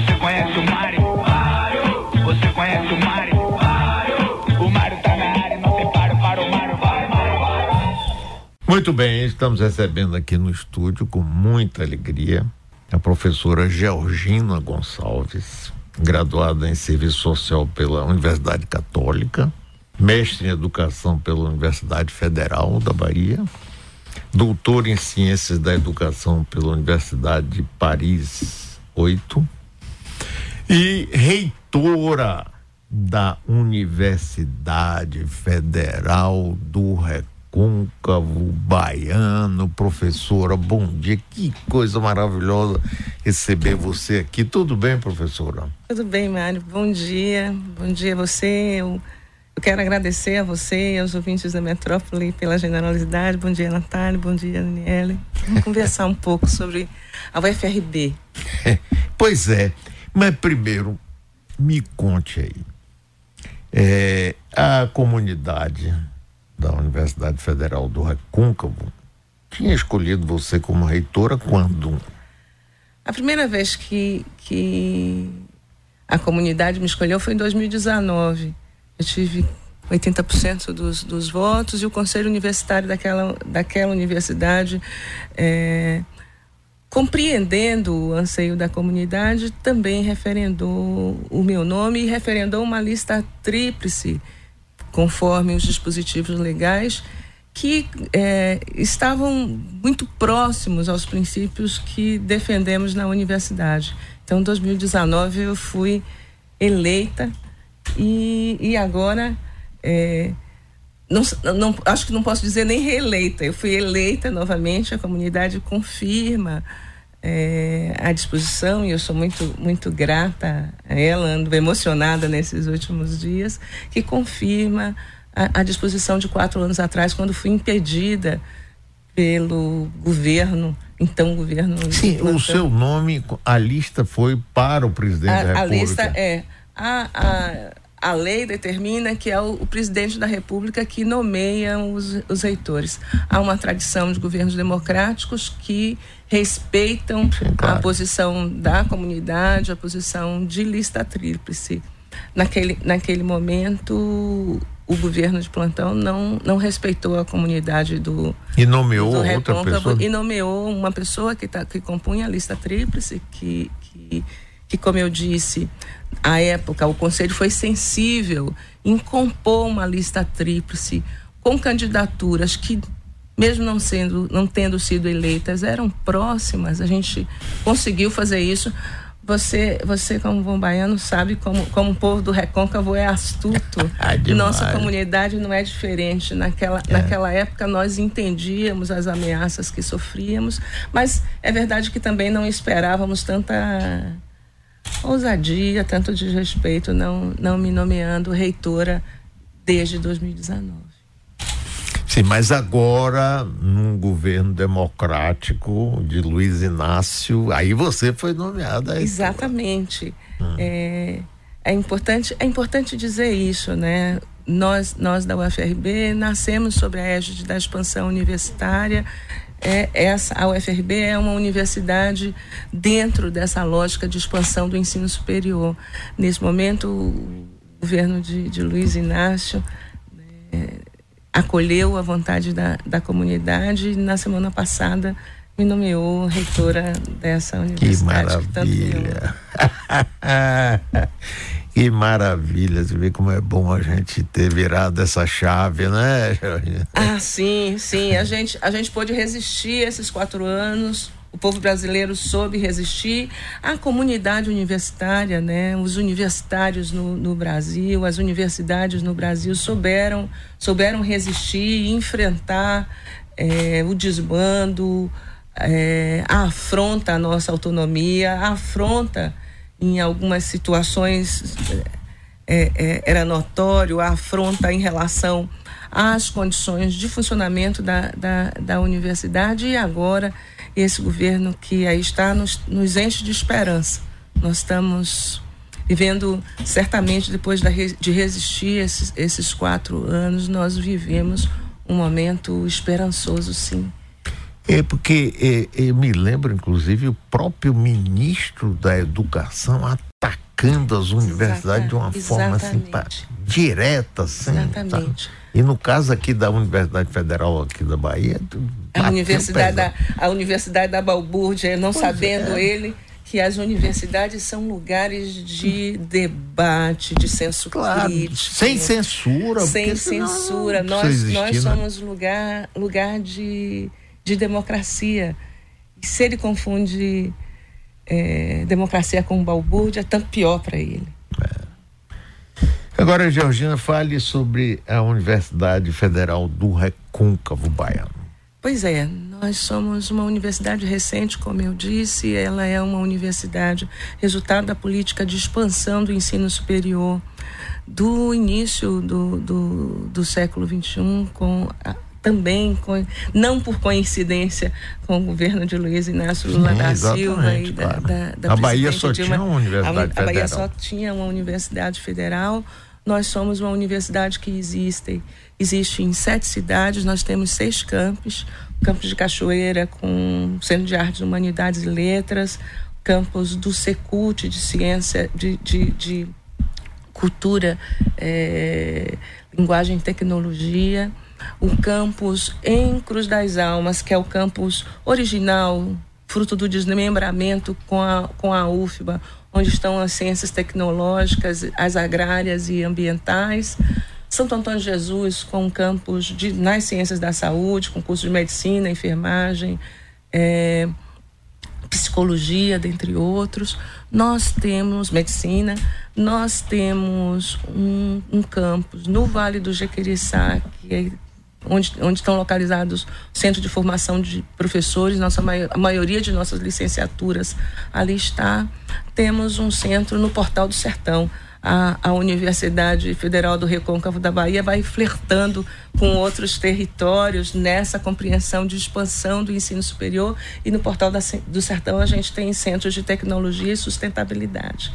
Você conhece o Mário? Mário. Você conhece o Mário? Mário. O Mário tá na área, não tem paro para o Mário. Vai, Mário, vai. Muito bem, estamos recebendo aqui no estúdio com muita alegria a professora Georgina Gonçalves, graduada em Serviço Social pela Universidade Católica, mestre em Educação pela Universidade Federal da Bahia, doutor em Ciências da Educação pela Universidade de Paris 8 e reitora da Universidade Federal do Recôncavo Baiano. Professora, bom dia. Que coisa maravilhosa receber você aqui. Tudo bem, professora? Tudo bem, Mário. Bom dia. Bom dia a você. Eu, eu quero agradecer a você e aos ouvintes da Metrópole pela generosidade. Bom dia, Natália. Bom dia, Daniele. Vamos conversar um pouco sobre a UFRB. Pois é, mas primeiro, me conte aí. É, a comunidade da Universidade Federal do Recôncavo tinha escolhido você como reitora quando? A primeira vez que, que a comunidade me escolheu foi em 2019. Eu tive 80% dos, dos votos e o conselho universitário daquela, daquela universidade, é, compreendendo o anseio da comunidade, também referendou o meu nome e referendou uma lista tríplice, conforme os dispositivos legais, que é, estavam muito próximos aos princípios que defendemos na universidade. Então, em 2019, eu fui eleita e, e agora. É, não, não, acho que não posso dizer nem reeleita. Eu fui eleita novamente, a comunidade confirma é, a disposição e eu sou muito, muito grata a ela, ando emocionada nesses últimos dias, que confirma a, a disposição de quatro anos atrás, quando fui impedida pelo governo, então governo. Sim, o seu nome, a lista foi para o presidente a, da República. A lista é. A, a, a lei determina que é o, o, presidente da República que nomeia os, os reitores. Há uma tradição de governos democráticos que respeitam claro. a posição da comunidade, a posição de lista tríplice. Naquele, naquele momento, o governo de plantão não, não respeitou a comunidade do. E nomeou do outra pessoa? E nomeou uma pessoa que, tá, que compunha a lista tríplice, que, que, que, como eu disse, à época, o Conselho foi sensível em compor uma lista tríplice com candidaturas que, mesmo não, sendo, não tendo sido eleitas, eram próximas. A gente conseguiu fazer isso. Você, você como bom baiano, sabe como, como o povo do Recôncavo é astuto. Ah. Nossa comunidade não é diferente. Naquela, É. naquela época, nós entendíamos as ameaças que sofríamos, mas é verdade que também não esperávamos tanta ousadia, tanto desrespeito, não, não me nomeando reitora desde 2019. Sim, mas agora, num governo democrático de Luiz Inácio, aí você foi nomeada. Exatamente. É, é, importante, é importante dizer isso, né? Nós, nós da UFRB nascemos sobre a égide da expansão universitária. É, essa, a UFRB é uma universidade dentro dessa lógica de expansão do ensino superior. Nesse momento, o governo de, de Luiz Inácio né, acolheu a vontade da, da comunidade e na semana passada me nomeou reitora dessa Que universidade. ama. maravilha. que maravilha. Você vê como é bom a gente ter virado essa chave, né? Ah, sim, sim. A gente, a gente pôde resistir esses quatro anos. O povo brasileiro soube resistir. A comunidade universitária, né? Os universitários no, no Brasil, as universidades no Brasil souberam, souberam resistir e enfrentar eh, o desbando, eh, a afronta à nossa autonomia, a afronta em algumas situações é, é, era notório a afronta em relação às condições de funcionamento da, da, da universidade e agora esse governo que aí está nos, nos enche de esperança. Nós estamos vivendo, certamente, depois da, de resistir esses, esses quatro anos, nós vivemos um momento esperançoso, sim. É porque é, eu me lembro, inclusive, o próprio ministro da Educação atacando as universidades de uma forma assim, pra, direta, assim. Exatamente. Tá? E no caso aqui da Universidade Federal aqui da Bahia, a universidade da, a Universidade da Balbúrdia, não pois sabendo é. ele que as universidades são lugares de debate, de senso claro, crítico. Sem censura. Sem censura. Nós, existir, nós né? somos lugar, lugar de, de democracia. E se ele confunde é, democracia com balbúrdia, tanto pior para ele. É. Agora, Georgina, fale sobre a Universidade Federal do Recôncavo Baiano. Pois é, nós somos uma universidade recente, como eu disse, ela é uma universidade resultado da política de expansão do ensino superior do início do, do, do século XXI, com a, também, não por coincidência, com o governo de Luiz Inácio Lula Sim, da Silva e da, claro. da, da A Bahia só tinha uma universidade a, federal. A Bahia só tinha uma universidade federal. Nós somos uma universidade que existe existe em sete cidades, nós temos seis campos, campus de Cachoeira com Centro de Artes, Humanidades e Letras, campus do Secult de Ciência, de, de, de Cultura, é, Linguagem e Tecnologia, o campus em Cruz das Almas, que é o campus original, fruto do desmembramento com a, com a UFBA, onde estão as ciências tecnológicas, as agrárias e ambientais, Santo Antônio de Jesus, com campus de, nas ciências da saúde, com curso de medicina, enfermagem, é, psicologia, dentre outros. Nós temos medicina, nós temos um, um campus no Vale do Jequeriçá, que é onde, onde estão localizados centro de formação de professores, nossa a maioria de nossas licenciaturas ali está. Temos um centro no Portal do Sertão, a, a Universidade Federal do Recôncavo da Bahia vai flertando com outros territórios nessa compreensão de expansão do ensino superior e no Portal da, do Sertão a gente tem centros de tecnologia e sustentabilidade.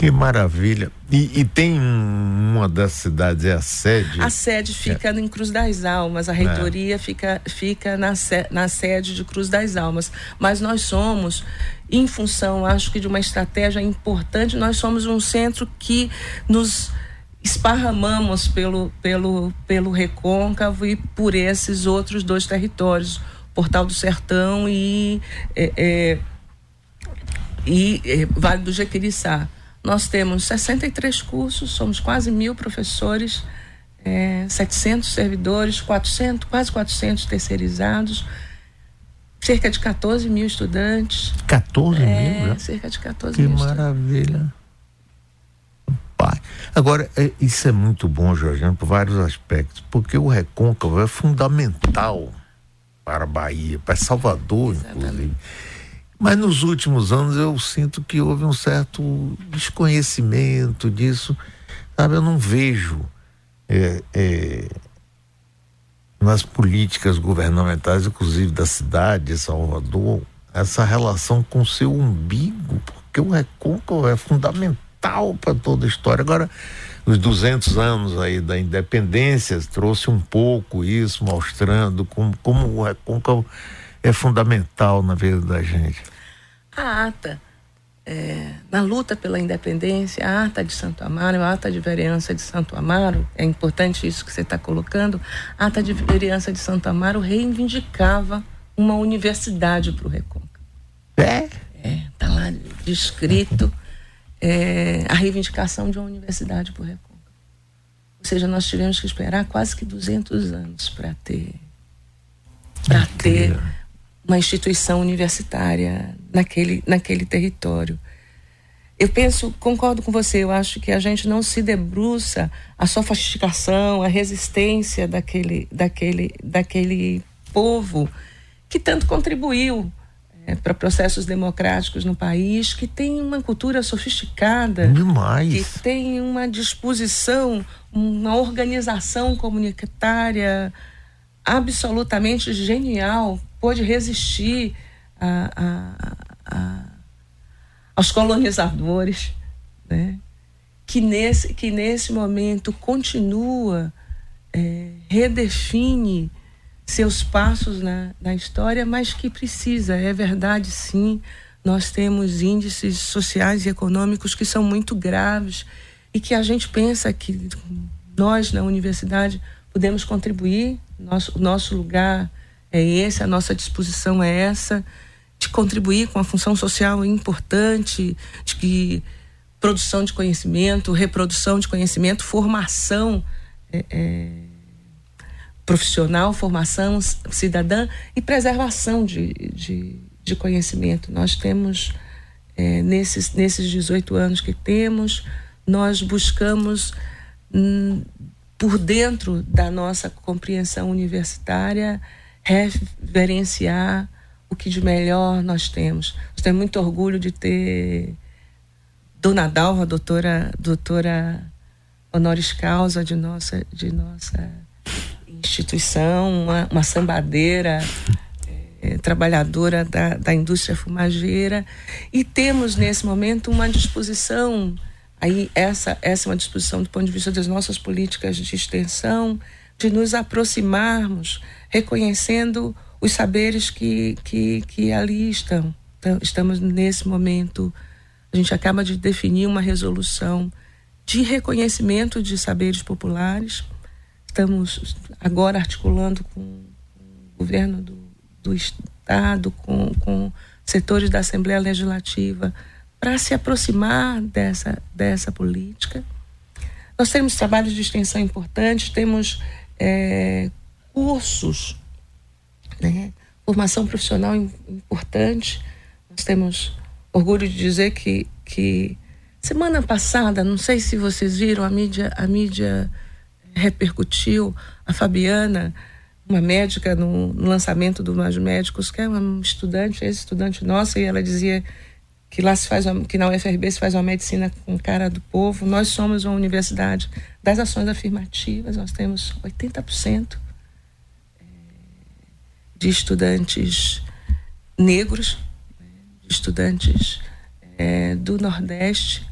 Que maravilha. E, e, tem uma das cidades, é a sede? A sede fica é. em Cruz das Almas, a reitoria é. fica, fica na, na sede de Cruz das Almas. Mas nós somos, em função, acho que de uma estratégia importante, nós somos um centro que nos esparramamos pelo, pelo, pelo Recôncavo e por esses outros dois territórios, Portal do Sertão e, é, é e é, Vale do Jequiriçá. Nós temos 63 cursos, somos quase mil professores, é, 700 servidores, 400, quase 400 terceirizados, cerca de 14 mil estudantes. 14 é, mil? Já? Cerca de 14 que mil. Que maravilha. Pai. Agora, é, isso é muito bom, Jorginho, por vários aspectos, porque o recôncavo é fundamental para a Bahia, para Salvador, Exatamente. inclusive. Mas nos últimos anos eu sinto que houve um certo desconhecimento disso. Sabe, eu não vejo é, é, nas políticas governamentais, inclusive da cidade de Salvador, essa relação com seu umbigo, porque o recôncavo é fundamental para toda a história. Agora, os 200 anos aí da independência trouxe um pouco isso, mostrando como, como o recôncavo fundamental na vida da gente. A ata, é, na luta pela independência, a ata de Santo Amaro, a ata de vereança de Santo Amaro, é importante isso que você está colocando, a ata de vereança de Santo Amaro reivindicava uma universidade para o Recôncavo. É? É, está lá descrito é, a reivindicação de uma universidade para o Recôncavo. Ou seja, nós tivemos que esperar quase que 200 anos para ter para ter uma instituição universitária naquele, naquele território. Eu penso, concordo com você, eu acho que a gente não se debruça a sofisticação, a resistência daquele, daquele, daquele povo que tanto contribuiu é, para processos democráticos no país, que tem uma cultura sofisticada, Demais. que tem uma disposição, uma organização comunitária absolutamente genial, pôde resistir a, a, a, aos colonizadores, né? que, nesse, que nesse momento continua, é, redefine seus passos na, na história, mas que precisa, é verdade sim, nós temos índices sociais e econômicos que são muito graves e que a gente pensa que nós na universidade podemos contribuir, nosso, nosso lugar é esse, a nossa disposição é essa, de contribuir com a função social importante, de que produção de conhecimento, reprodução de conhecimento, formação é, é, profissional, formação cidadã e preservação de, de, de conhecimento. Nós temos, é, nesses, nesses 18 anos que temos, nós buscamos, hum, por dentro da nossa compreensão universitária, reverenciar o que de melhor nós temos. Nós temos muito orgulho de ter Dona Dalva, doutora, doutora honoris causa de nossa, de nossa instituição, uma, uma sambadeira é, trabalhadora da, da indústria fumageira e temos nesse momento uma disposição aí essa essa é uma disposição do ponto de vista das nossas políticas de extensão de nos aproximarmos reconhecendo os saberes que, que, que ali estão. Então, estamos nesse momento, a gente acaba de definir uma resolução de reconhecimento de saberes populares. Estamos agora articulando com o governo do, do Estado, com, com setores da Assembleia Legislativa, para se aproximar dessa, dessa política. Nós temos trabalhos de extensão importantes, temos é, cursos, né? formação profissional importante. Nós temos orgulho de dizer que, que Semana passada, não sei se vocês viram, a mídia, a mídia repercutiu a Fabiana, uma médica no, no lançamento do Mais Médicos, que é uma estudante, ex-estudante nossa, e ela dizia que lá se faz que na UFRB se faz uma medicina com cara do povo. Nós somos uma universidade das ações afirmativas, nós temos 80% eh, de estudantes negros, né, de estudantes é, do Nordeste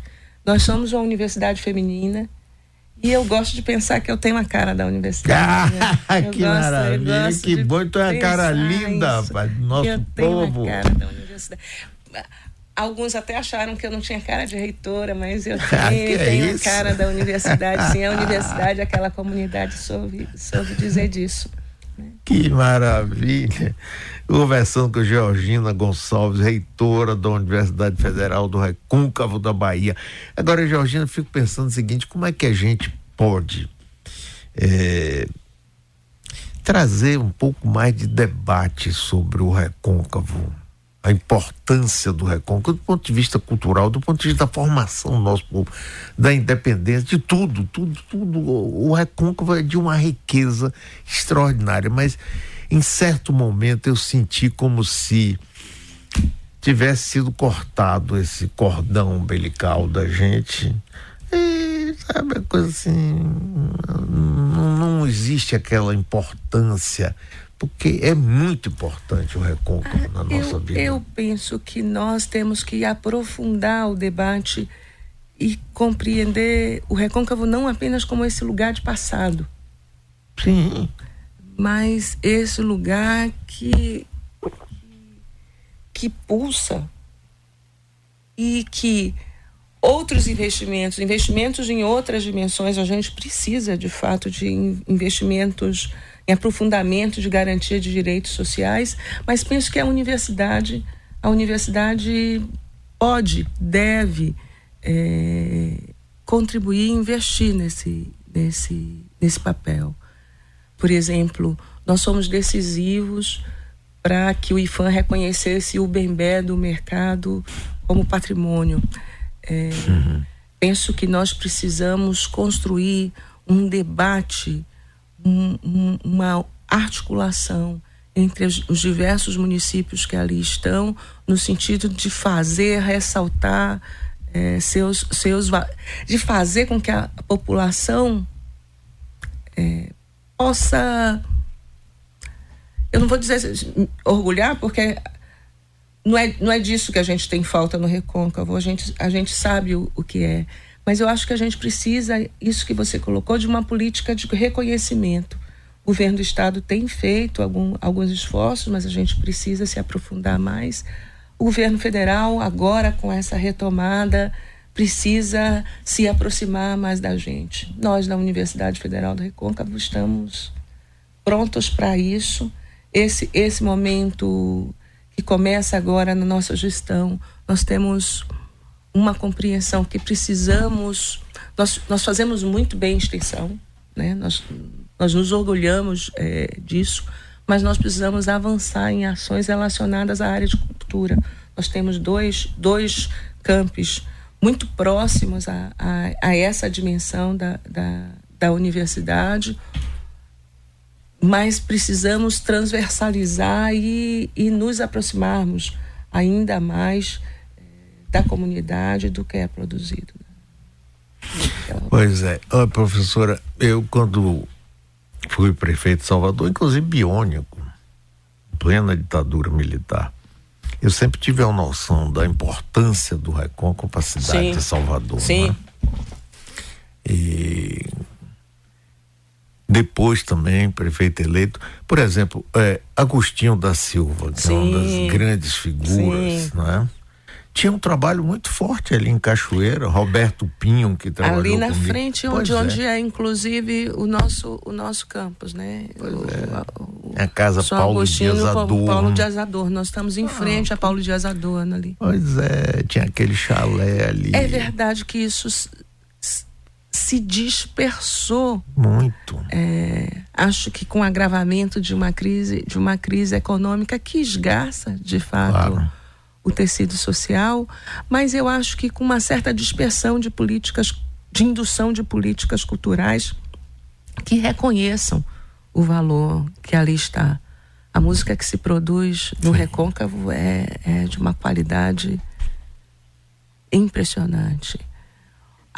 nós somos uma universidade feminina e eu gosto de pensar que eu tenho a cara da universidade. Ah, que gosto, maravilha, que bom, tu é a cara linda, rapaz, do nosso eu povo. Tenho a cara da universidade. Alguns até acharam que eu não tinha cara de reitora, mas eu ah, tenho, é tenho a cara da universidade. Sim, a universidade, aquela comunidade soube, soube dizer disso. Que maravilha! Conversando com Georgina Gonçalves, reitora da Universidade Federal do Recôncavo da Bahia. Agora, Georgina, eu fico pensando o seguinte: como é que a gente pode é, trazer um pouco mais de debate sobre o recôncavo? A importância do Recôncavo do ponto de vista cultural, do ponto de vista da formação do nosso povo, da independência, de tudo, tudo, tudo. O Recôncavo é de uma riqueza extraordinária, mas em certo momento eu senti como se tivesse sido cortado esse cordão umbilical da gente. E, sabe, coisa assim, não, não existe aquela importância porque é muito importante o recôncavo ah, na nossa eu, vida. Eu penso que nós temos que aprofundar o debate e compreender o recôncavo não apenas como esse lugar de passado. Sim. Mas esse lugar que que pulsa e que outros investimentos, investimentos em outras dimensões, a gente precisa de fato de investimentos em aprofundamento de garantia de direitos sociais, mas penso que a universidade, a universidade pode, deve é, contribuir e investir nesse, nesse, nesse papel. Por exemplo, nós somos decisivos para que o IFAM reconhecesse o bem-bé do mercado como patrimônio. É, uhum. Penso que nós precisamos construir um debate um, um, uma articulação entre os diversos municípios que ali estão, no sentido de fazer, ressaltar é, seus, seus. de fazer com que a população é, possa. Eu não vou dizer orgulhar, porque não é, não é disso que a gente tem falta no Recôncavo, a gente, a gente sabe o, o que é. Mas eu acho que a gente precisa, isso que você colocou, de uma política de reconhecimento. O governo do estado tem feito algum, alguns esforços, mas a gente precisa se aprofundar mais. O governo federal, agora com essa retomada, precisa se aproximar mais da gente. Nós, da Universidade Federal do Recôncavo, estamos prontos para isso. Esse, esse momento que começa agora na nossa gestão, nós temos uma compreensão que precisamos. Nós, nós fazemos muito bem extensão, né? nós, nós nos orgulhamos é, disso, mas nós precisamos avançar em ações relacionadas à área de cultura. Nós temos dois, dois campos muito próximos a, a, a essa dimensão da, da, da universidade, mas precisamos transversalizar e, e nos aproximarmos ainda mais da comunidade do que é produzido. Então, pois é, oh, professora, eu quando fui prefeito de Salvador, inclusive biônico, plena ditadura militar, eu sempre tive a noção da importância do Recôncavo para a cidade Sim. de Salvador. Sim. Né? E depois também, prefeito eleito, por exemplo, é, Agostinho da Silva, que Sim. é uma das grandes figuras, Sim. né? Tinha um trabalho muito forte ali em Cachoeira, Roberto Pinho que trabalhou ali na comigo. frente onde, é. onde é inclusive o nosso o nosso campus, né? Pois o, é. O, a casa São Paulo Agostinho, Dias Adorno. Paulo Dias Adorno. Nós estamos em ah. frente a Paulo Dias Adorno ali. Pois é, tinha aquele chalé ali. É verdade que isso se dispersou muito. É, acho que com o agravamento de uma crise de uma crise econômica que esgarça de fato claro o tecido social, mas eu acho que com uma certa dispersão de políticas, de indução de políticas culturais que reconheçam o valor que ali está. A música que se produz no Sim. Recôncavo é, é de uma qualidade impressionante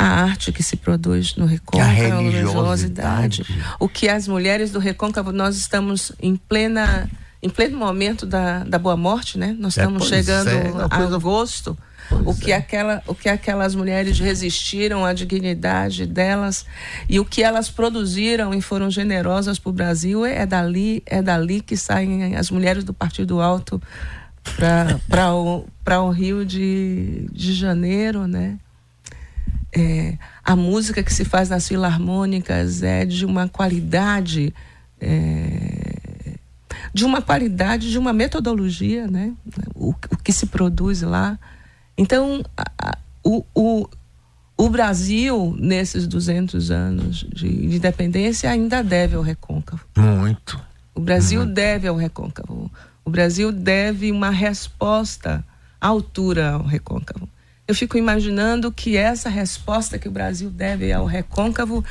a arte que se produz no Recôncavo, a religiosidade. O que as mulheres do Recôncavo, nós estamos em plena em pleno momento da, da Boa Morte, né? Nós é, estamos chegando é, a agosto. o que, é. aquela, o que aquelas mulheres resistiram à dignidade delas e o que elas produziram e foram generosas para o Brasil é dali é dali que saem as mulheres do Partido Alto para o, o Rio de, de Janeiro, né? É, a música que se faz nas filarmônicas é de uma qualidade é, de uma qualidade, de uma metodologia, né? O, o que se produz lá. Então, a, o, o, o Brasil, nesses 200 anos de, de independência, ainda deve ao recôncavo. Muito. O Brasil Muito. deve ao recôncavo. O Brasil deve uma resposta à altura ao recôncavo. Eu fico imaginando que essa resposta que o Brasil deve ao recôncavo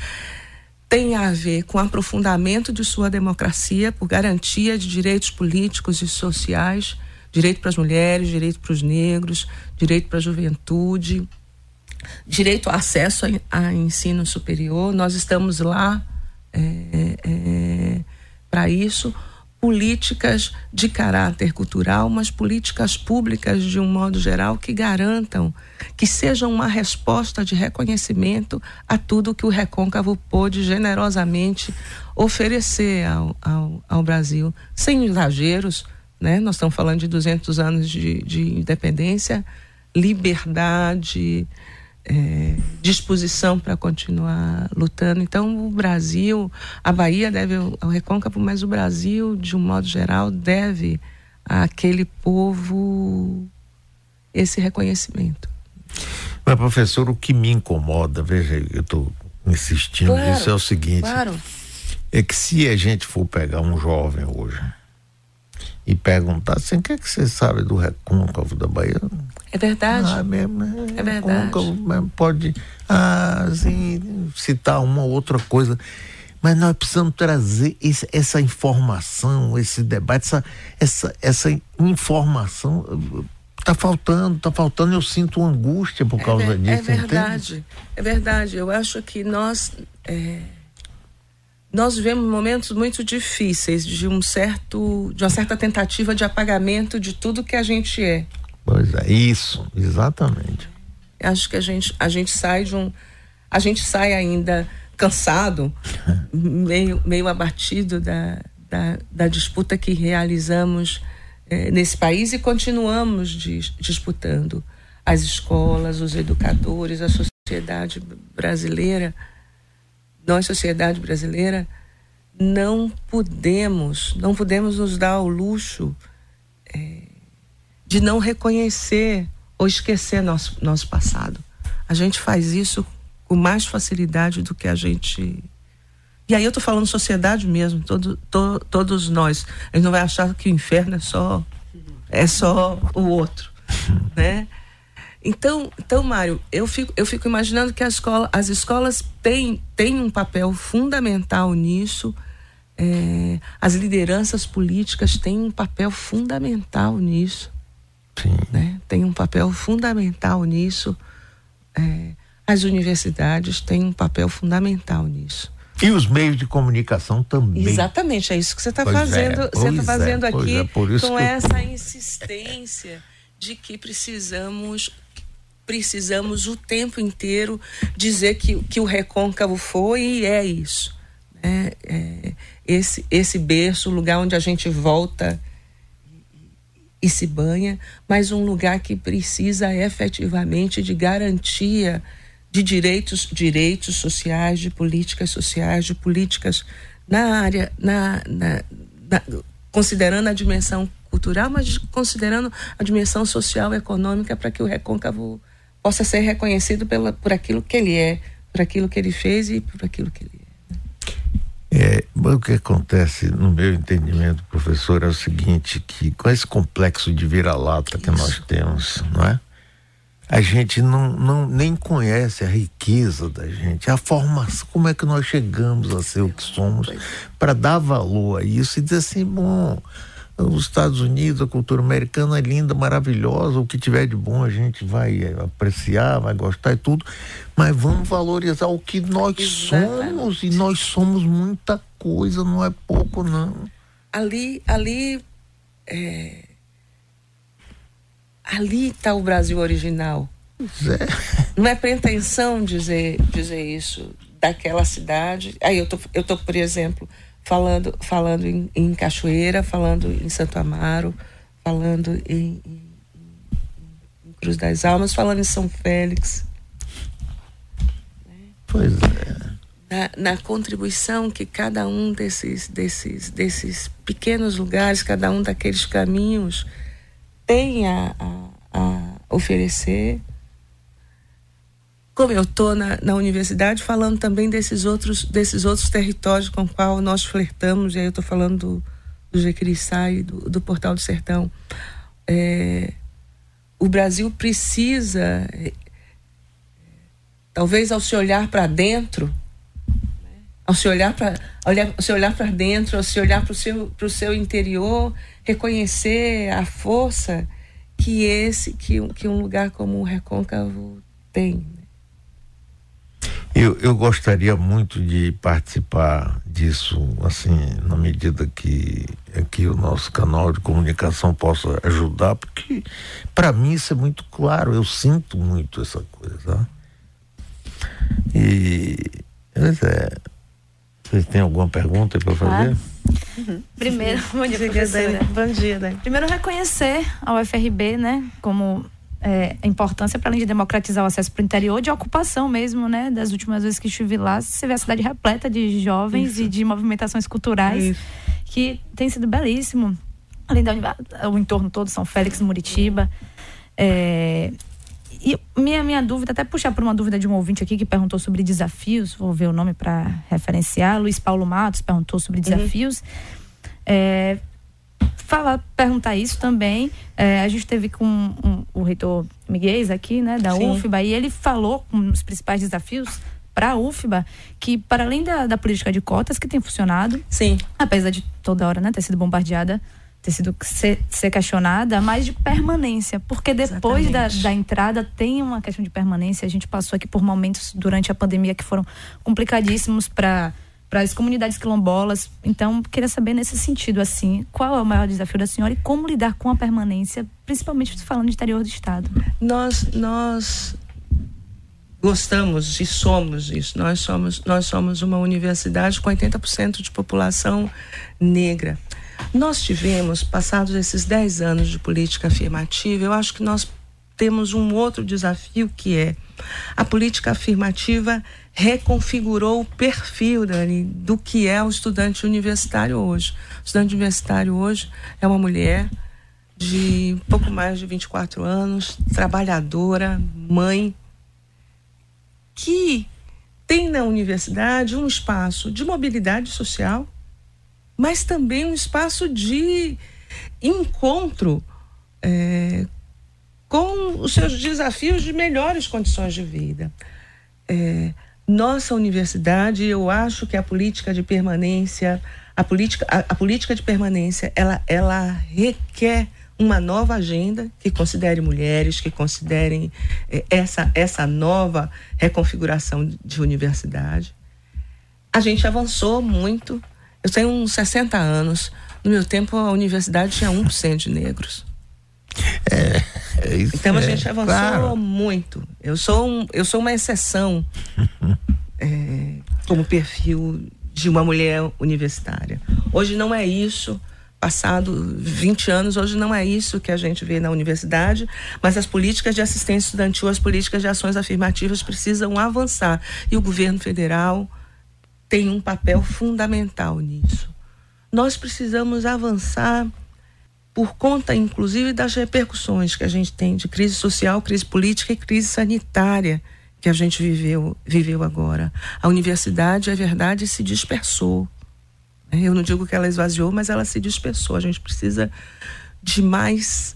tem a ver com aprofundamento de sua democracia, por garantia de direitos políticos e sociais, direito para as mulheres, direito para os negros, direito para a juventude, direito ao acesso a, ensino superior. Nós estamos lá é, é, para isso políticas de caráter cultural, mas políticas públicas de um modo geral que garantam que sejam uma resposta de reconhecimento a tudo que o Recôncavo pôde generosamente oferecer ao, ao, ao Brasil, sem exageros, né? Nós estamos falando de 200 anos de, de independência, liberdade, é, disposição para continuar lutando. Então, o Brasil, a Bahia deve ao recôncavo, mas o Brasil, de um modo geral, deve àquele povo esse reconhecimento. Mas, professor, o que me incomoda, veja, eu estou insistindo claro, nisso, é o seguinte: claro. é que se a gente for pegar um jovem hoje e perguntar assim, o que é que você sabe do recôncavo da Bahia? É verdade. Ah, mesmo, é, é verdade. Pode ah, assim, citar uma outra coisa. Mas nós precisamos trazer esse, essa informação, esse debate, essa, essa, essa informação. Está faltando, está faltando, eu sinto angústia por é causa é, disso. É verdade, entende? é verdade. Eu acho que nós. É, nós vivemos momentos muito difíceis de um certo de uma certa tentativa de apagamento de tudo que a gente é Pois é, isso, exatamente. Acho que a gente, a gente sai de um. A gente sai ainda cansado, meio, meio abatido da, da, da disputa que realizamos é, nesse país e continuamos dis, disputando. As escolas, os educadores, a sociedade brasileira, nós, sociedade brasileira, não podemos, não podemos nos dar o luxo é, de não reconhecer ou esquecer nosso, nosso passado. A gente faz isso com mais facilidade do que a gente. E aí eu estou falando sociedade mesmo, todo, to, todos nós. A gente não vai achar que o inferno é só é só o outro, né? Então, então Mário, eu fico, eu fico imaginando que escola, as escolas têm, têm um papel fundamental nisso. É, as lideranças políticas têm um papel fundamental nisso. Sim. Né? Tem um papel fundamental nisso. É, as universidades têm um papel fundamental nisso. E os meios de comunicação também. Exatamente, é isso que você está fazendo. É, você está fazendo é, aqui é, com essa insistência de que precisamos precisamos o tempo inteiro dizer que, que o recôncavo foi e é isso. Né? É, esse, esse berço, o lugar onde a gente volta e se banha, mas um lugar que precisa efetivamente de garantia de direitos, direitos sociais, de políticas sociais, de políticas na área, na, na, na considerando a dimensão cultural, mas considerando a dimensão social e econômica para que o recôncavo possa ser reconhecido pela, por aquilo que ele é, por aquilo que ele fez e por aquilo que ele é. É, o que acontece, no meu entendimento, professor, é o seguinte, que com esse complexo de vira-lata que nós temos, não é? A gente não, não nem conhece a riqueza da gente, a formação, como é que nós chegamos a ser o que somos, para dar valor a isso e dizer assim, bom, os Estados Unidos, a cultura americana é linda, maravilhosa, o que tiver de bom a gente vai apreciar, vai gostar e tudo, mas vamos valorizar o que nós Exatamente. somos e nós somos muita coisa, não é pouco não. Ali, ali, é... ali está o Brasil original. É. Não é pretensão dizer dizer isso daquela cidade. Aí eu tô, eu tô por exemplo falando, falando em, em Cachoeira, falando em Santo Amaro, falando em, em, em, Cruz das Almas, falando em São Félix. Pois é. Na, na, contribuição que cada um desses, desses, desses pequenos lugares, cada um daqueles caminhos tem a, a, a oferecer como eu estou na, na universidade falando também desses outros, desses outros territórios com os quais nós flertamos, e aí eu estou falando do, do Jequiriçá do, do Portal do Sertão. É, o Brasil precisa, é, talvez ao se olhar para dentro, ao se olhar para olhar, se olhar para dentro, ao se olhar para o seu, seu interior, reconhecer a força que esse que, que um lugar como o Recôncavo tem. Eu, eu gostaria muito de participar disso, assim, na medida que, que o nosso canal de comunicação possa ajudar, porque para mim isso é muito claro, eu sinto muito essa coisa. E, mas é, vocês têm alguma pergunta para fazer? Uhum. Primeiro, bom dia, professora. Bom dia, Dani. Primeiro, reconhecer ao FRB, né, como é, a importância para além de democratizar o acesso para o interior, de ocupação mesmo, né? Das últimas vezes que estive lá, você vê a cidade repleta de jovens Isso. e de movimentações culturais Isso. que tem sido belíssimo. Além da o entorno todo, São Félix, Muritiba. É, e minha, minha dúvida, até puxar por uma dúvida de um ouvinte aqui que perguntou sobre desafios, vou ver o nome para referenciar. Luiz Paulo Matos perguntou sobre uhum. desafios. Uhum. É, falar, perguntar isso também. É, a gente teve com um, o reitor Miguel aqui, né, da Sim. UFBA, e ele falou com os principais desafios para a UFBA, que para além da, da, política de cotas que tem funcionado, Sim. apesar de toda hora né, ter sido bombardeada, ter sido ser, ser questionada, mas de permanência, porque depois da, da, entrada tem uma questão de permanência. A gente passou aqui por momentos durante a pandemia que foram complicadíssimos para para as comunidades quilombolas. Então, queria saber nesse sentido, assim, qual é o maior desafio da senhora e como lidar com a permanência, principalmente falando de interior do estado. Nós, nós gostamos e somos isso. Nós somos, nós somos uma universidade com 80% de população negra. Nós tivemos, passados esses 10 anos de política afirmativa, eu acho que nós temos um outro desafio que é a política afirmativa reconfigurou o perfil Dani, do que é o estudante universitário hoje. O estudante universitário hoje é uma mulher de pouco mais de 24 anos, trabalhadora, mãe, que tem na universidade um espaço de mobilidade social, mas também um espaço de encontro é, com os seus desafios de melhores condições de vida. É, nossa universidade, eu acho que a política de permanência, a política, a, a política de permanência, ela, ela requer uma nova agenda que considere mulheres, que considerem eh, essa, essa nova reconfiguração de universidade. A gente avançou muito. Eu tenho uns 60 anos. No meu tempo, a universidade tinha 1% de negros. É, é isso então a é, gente avançou claro. muito. Eu sou, um, eu sou uma exceção é, como perfil de uma mulher universitária. Hoje não é isso passado 20 anos, hoje não é isso que a gente vê na universidade, mas as políticas de assistência estudantil, as políticas de ações afirmativas precisam avançar. E o governo federal tem um papel fundamental nisso. Nós precisamos avançar por conta, inclusive, das repercussões que a gente tem de crise social, crise política e crise sanitária que a gente viveu, viveu agora. A universidade, é verdade, se dispersou eu não digo que ela esvaziou, mas ela se dispersou. A gente precisa de mais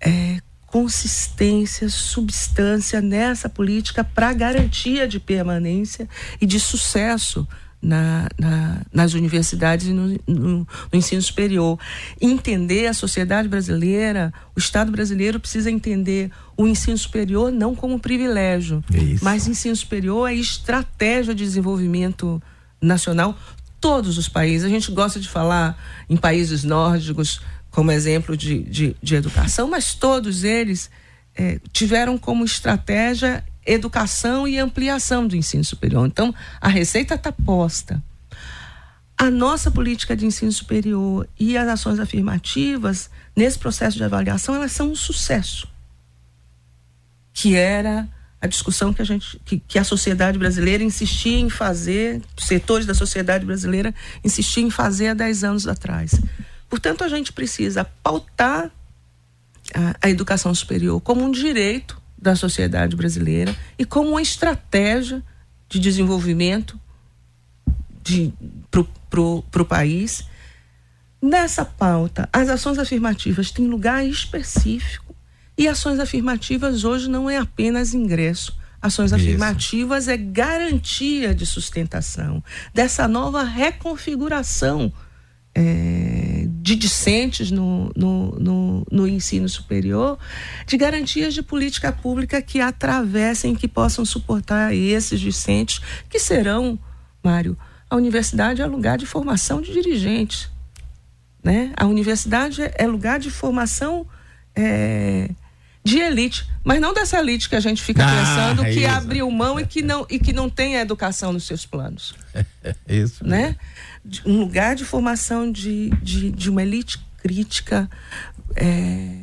é, consistência, substância nessa política para garantia de permanência e de sucesso na, na, nas universidades e no, no, no, ensino superior. Entender a sociedade brasileira, o Estado brasileiro precisa entender o ensino superior não como privilégio, é mas ensino superior é estratégia de desenvolvimento nacional todos os países. A gente gosta de falar em países nórdicos como exemplo de, de, de educação, mas todos eles é, tiveram como estratégia educação e ampliação do ensino superior. Então, a receita está posta. A nossa política de ensino superior e as ações afirmativas, nesse processo de avaliação, elas são um sucesso. Que era a discussão que a gente que, que, a sociedade brasileira insistia em fazer, setores da sociedade brasileira insistiam em fazer há 10 anos atrás. Portanto, a gente precisa pautar a, a educação superior como um direito da sociedade brasileira e como uma estratégia de desenvolvimento para o país. Nessa pauta, as ações afirmativas têm lugar específico e ações afirmativas hoje não é apenas ingresso. Ações Isso. afirmativas é garantia de sustentação dessa nova reconfiguração é, de discentes no, no, no, no, ensino superior, de garantias de política pública que atravessem, que possam suportar esses discentes, que serão, Mário, a universidade é lugar de formação de dirigentes. Né? A universidade é lugar de formação. É, de elite, mas não dessa elite que a gente fica ah, pensando que isso. abriu mão e que não e que não tem a educação nos seus planos. isso. Né? Um lugar de formação de, de, de uma elite crítica é,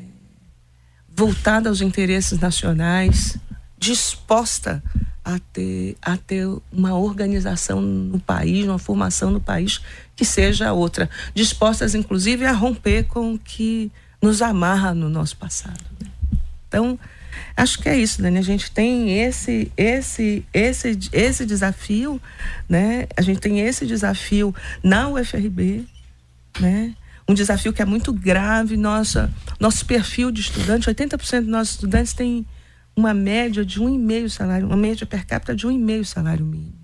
voltada aos interesses nacionais, disposta a ter, a ter uma organização no país, uma formação no país que seja outra, dispostas inclusive a romper com o que nos amarra no nosso passado. Né? Então, acho que é isso, Dani. A gente tem esse, esse, esse, esse desafio, né? A gente tem esse desafio na UFRB, né? Um desafio que é muito grave. Nossa, nosso perfil de estudante, 80% dos nossos estudantes têm uma média de um e meio salário, uma média per capita de um e meio salário mínimo.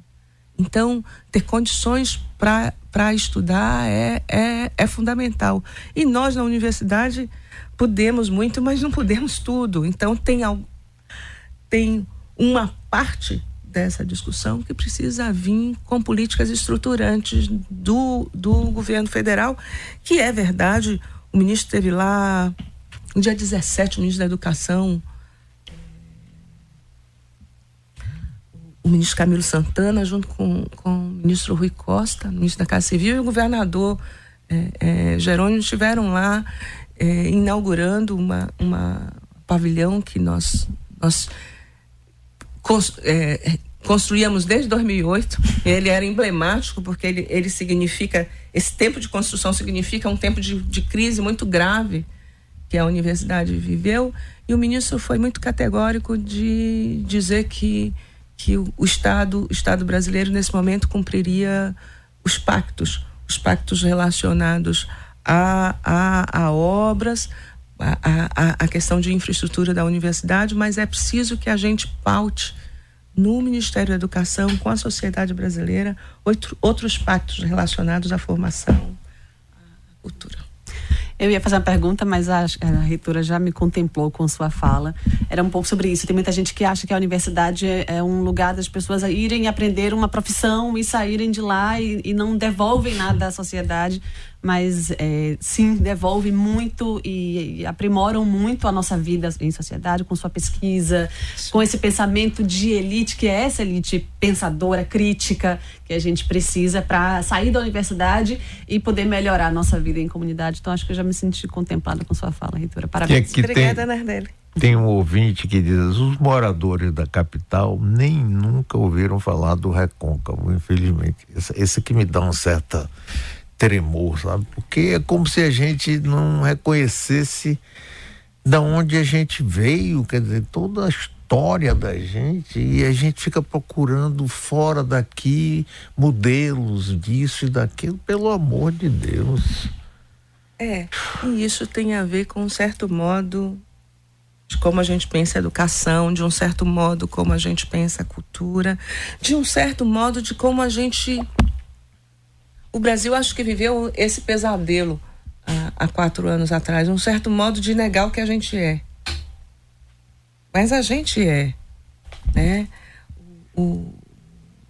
Então, ter condições para estudar é, é, é fundamental. E nós, na universidade, podemos muito, mas não podemos tudo. Então tem tem uma parte dessa discussão que precisa vir com políticas estruturantes do, do governo federal, que é verdade, o ministro esteve lá no dia 17, o ministro da Educação o ministro Camilo Santana, junto com, com o ministro Rui Costa, ministro da Casa Civil, e o governador é, é, Jerônimo estiveram lá é, inaugurando uma, uma pavilhão que nós, nós cons, é, construíamos desde 2008. Ele era emblemático porque ele, ele significa, esse tempo de construção significa um tempo de, de crise muito grave que a universidade viveu. E o ministro foi muito categórico de dizer que, que o, Estado, o Estado brasileiro, nesse momento, cumpriria os pactos, os pactos relacionados a, a, a obras, a, a, a questão de infraestrutura da universidade, mas é preciso que a gente paute no Ministério da Educação, com a sociedade brasileira, outro, outros pactos relacionados à formação, à cultura. Eu ia fazer uma pergunta, mas a, a reitora já me contemplou com sua fala. Era um pouco sobre isso. Tem muita gente que acha que a universidade é, é um lugar das pessoas irem aprender uma profissão e saírem de lá e, e não devolvem nada à sociedade mas é, sim devolve muito e, e, aprimoram muito a nossa vida em sociedade com sua pesquisa, com esse pensamento de elite que é essa elite pensadora, crítica que a gente precisa para sair da universidade e poder melhorar a nossa vida em comunidade. Então acho que eu já me senti contemplada com sua fala, reitora. Parabéns. Que Obrigada, Nardelli. Tem um ouvinte que diz: os moradores da capital nem nunca ouviram falar do recôncavo, infelizmente. Esse, esse que me dá uma certa tremor, sabe? Porque é como se a gente não reconhecesse da onde a gente veio, quer dizer, toda a história da gente e a gente fica procurando fora daqui modelos disso e daquilo, pelo amor de Deus. É, e isso tem a ver com um certo modo de como a gente pensa a educação, de um certo modo como a gente pensa a cultura, de um certo modo de como a gente o Brasil acho que viveu esse pesadelo há, há quatro anos atrás, um certo modo de negar o que a gente é. Mas a gente é, né? O,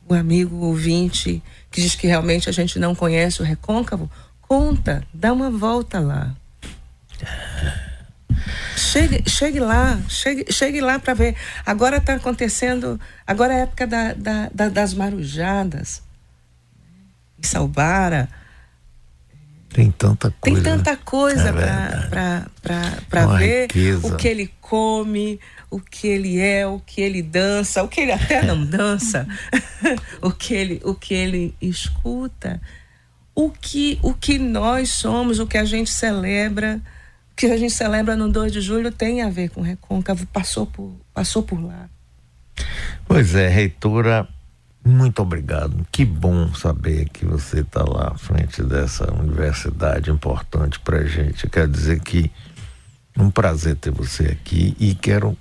o amigo ouvinte que diz que realmente a gente não conhece o recôncavo, conta, dá uma volta lá. Chegue, chegue lá, chegue, chegue lá para ver. Agora está acontecendo, agora é a época da, da, da, das marujadas em Salbara. Tem tanta coisa. Tem tanta coisa é para ver riqueza. o que ele come, o que ele é, o que ele dança, o que ele até não dança, o que ele, o que ele escuta, o que, o que nós somos, o que a gente celebra, o que a gente celebra no 2 de julho tem a ver com Recôncavo, passou por, passou por lá. Pois é, reitora muito obrigado. Que bom saber que você está lá à frente dessa universidade importante para a gente. Quer dizer que é um prazer ter você aqui e quero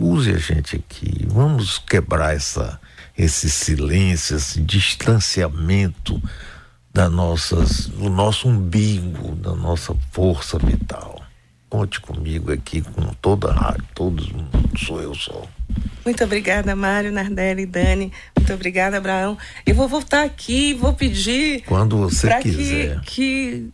use a gente aqui. Vamos quebrar essa esse silêncio, esse distanciamento da nossas, do nosso umbigo, da nossa força vital. Conte comigo aqui com toda a rádio, todos sou eu só. Muito obrigada, Mário, Nardelli, Dani. Muito obrigada, Abraão. Eu vou voltar aqui, vou pedir. Quando você quiser. Que, que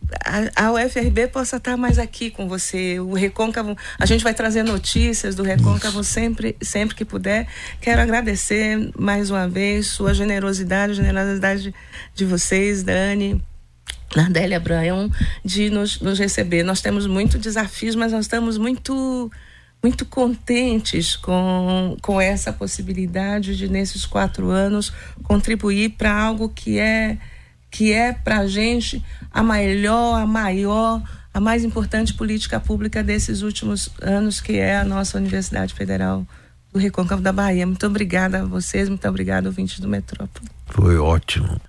a, a UFRB possa estar mais aqui com você. O Recôncavo, a gente vai trazer notícias do Recôncavo sempre, sempre que puder. Quero agradecer mais uma vez sua generosidade, a generosidade de vocês, Dani. Nardelli Abraão, de nos, nos receber. Nós temos muitos desafios, mas nós estamos muito muito contentes com, com essa possibilidade de, nesses quatro anos, contribuir para algo que é, que é para a gente a melhor, a maior, a mais importante política pública desses últimos anos, que é a nossa Universidade Federal do Recôncavo da Bahia. Muito obrigada a vocês, muito obrigada, ouvintes do Metrópole. Foi ótimo.